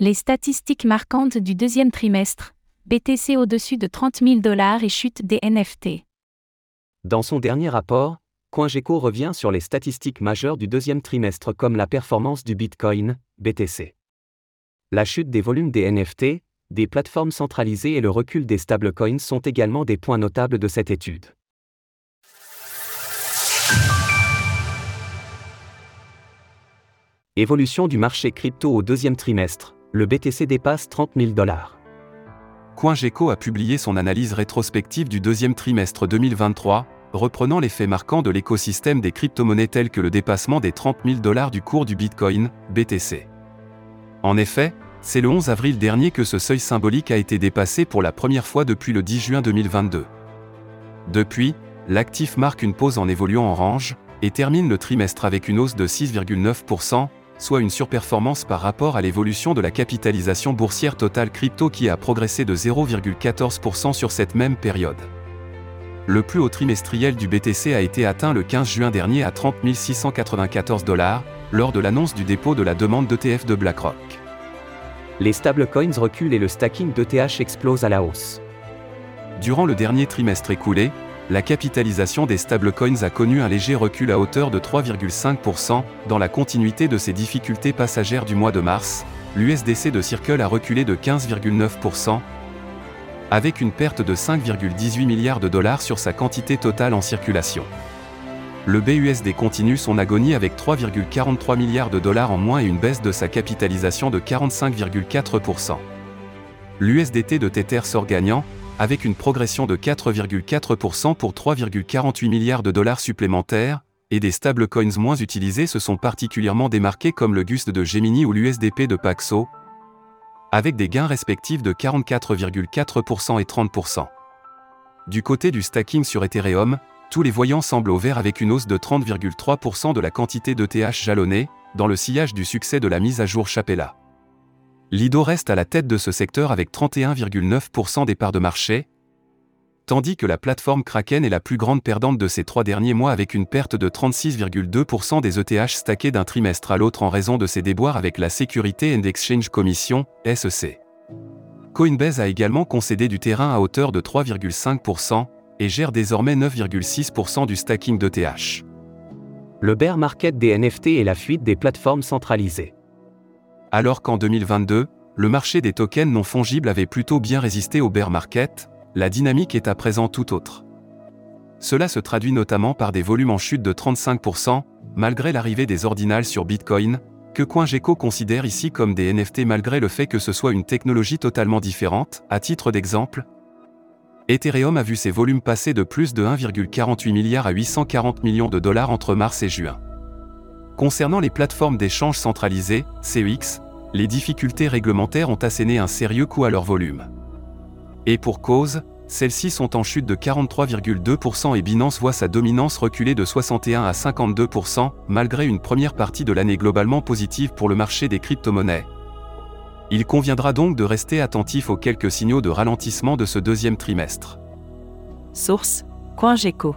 Les statistiques marquantes du deuxième trimestre, BTC au-dessus de 30 000 dollars et chute des NFT. Dans son dernier rapport, CoinGecko revient sur les statistiques majeures du deuxième trimestre comme la performance du Bitcoin, BTC. La chute des volumes des NFT, des plateformes centralisées et le recul des stablecoins sont également des points notables de cette étude. Évolution du marché crypto au deuxième trimestre, le BTC dépasse 30 000 dollars. CoinGecko a publié son analyse rétrospective du deuxième trimestre 2023, reprenant les faits marquants de l'écosystème des crypto-monnaies tels que le dépassement des 30 000 dollars du cours du Bitcoin, BTC. En effet, c'est le 11 avril dernier que ce seuil symbolique a été dépassé pour la première fois depuis le 10 juin 2022. Depuis, l'actif marque une pause en évoluant en range, et termine le trimestre avec une hausse de 6,9%, soit une surperformance par rapport à l'évolution de la capitalisation boursière totale crypto qui a progressé de 0,14% sur cette même période. Le plus haut trimestriel du BTC a été atteint le 15 juin dernier à 30 694 dollars, lors de l'annonce du dépôt de la demande d'ETF de BlackRock. Les stablecoins reculent et le stacking d'ETH explose à la hausse. Durant le dernier trimestre écoulé, la capitalisation des stablecoins a connu un léger recul à hauteur de 3,5%, dans la continuité de ses difficultés passagères du mois de mars, l'USDC de Circle a reculé de 15,9%, avec une perte de 5,18 milliards de dollars sur sa quantité totale en circulation. Le BUSD continue son agonie avec 3,43 milliards de dollars en moins et une baisse de sa capitalisation de 45,4%. L'USDT de Tether sort gagnant, avec une progression de 4,4% pour 3,48 milliards de dollars supplémentaires, et des stablecoins moins utilisés se sont particulièrement démarqués comme le GUST de Gemini ou l'USDP de Paxo, avec des gains respectifs de 44,4% et 30%. Du côté du stacking sur Ethereum, tous les voyants semblent au vert avec une hausse de 30,3% de la quantité d'ETH jalonnée, dans le sillage du succès de la mise à jour Chapella. Lido reste à la tête de ce secteur avec 31,9% des parts de marché, tandis que la plateforme Kraken est la plus grande perdante de ces trois derniers mois avec une perte de 36,2% des ETH stackés d'un trimestre à l'autre en raison de ses déboires avec la Security and Exchange Commission, SEC. Coinbase a également concédé du terrain à hauteur de 3,5% et gère désormais 9,6% du stacking d'ETH. Le bear market des NFT et la fuite des plateformes centralisées. Alors qu'en 2022, le marché des tokens non fongibles avait plutôt bien résisté au bear market, la dynamique est à présent tout autre. Cela se traduit notamment par des volumes en chute de 35%, malgré l'arrivée des ordinals sur Bitcoin, que CoinGecko considère ici comme des NFT malgré le fait que ce soit une technologie totalement différente. À titre d'exemple, Ethereum a vu ses volumes passer de plus de 1,48 milliard à 840 millions de dollars entre mars et juin. Concernant les plateformes d'échange centralisées, CEX, les difficultés réglementaires ont asséné un sérieux coup à leur volume. Et pour cause, celles-ci sont en chute de 43,2% et Binance voit sa dominance reculer de 61 à 52%, malgré une première partie de l'année globalement positive pour le marché des crypto-monnaies. Il conviendra donc de rester attentif aux quelques signaux de ralentissement de ce deuxième trimestre. Source CoinGecko